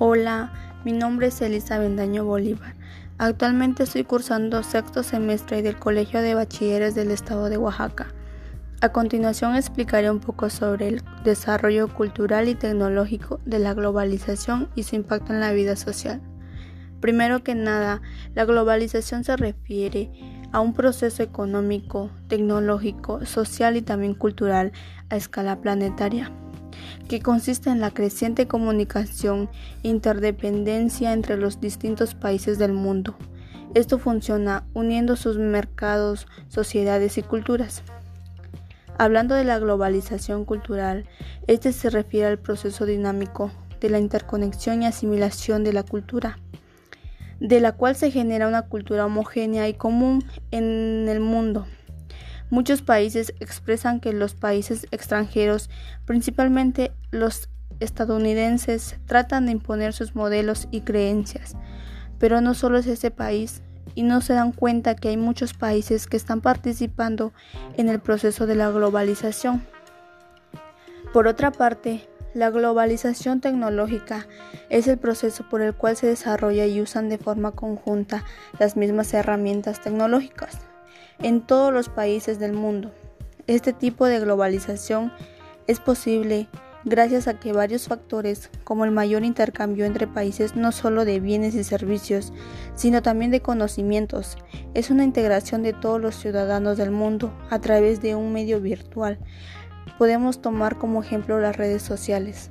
Hola, mi nombre es Elisa Bendaño Bolívar. Actualmente estoy cursando sexto semestre del Colegio de Bachilleres del Estado de Oaxaca. A continuación explicaré un poco sobre el desarrollo cultural y tecnológico de la globalización y su impacto en la vida social. Primero que nada, la globalización se refiere a un proceso económico, tecnológico, social y también cultural a escala planetaria que consiste en la creciente comunicación e interdependencia entre los distintos países del mundo. Esto funciona uniendo sus mercados, sociedades y culturas. Hablando de la globalización cultural, este se refiere al proceso dinámico de la interconexión y asimilación de la cultura, de la cual se genera una cultura homogénea y común en el mundo. Muchos países expresan que los países extranjeros, principalmente los estadounidenses, tratan de imponer sus modelos y creencias. Pero no solo es ese país, y no se dan cuenta que hay muchos países que están participando en el proceso de la globalización. Por otra parte, la globalización tecnológica es el proceso por el cual se desarrolla y usan de forma conjunta las mismas herramientas tecnológicas en todos los países del mundo. Este tipo de globalización es posible gracias a que varios factores, como el mayor intercambio entre países no solo de bienes y servicios, sino también de conocimientos, es una integración de todos los ciudadanos del mundo a través de un medio virtual. Podemos tomar como ejemplo las redes sociales.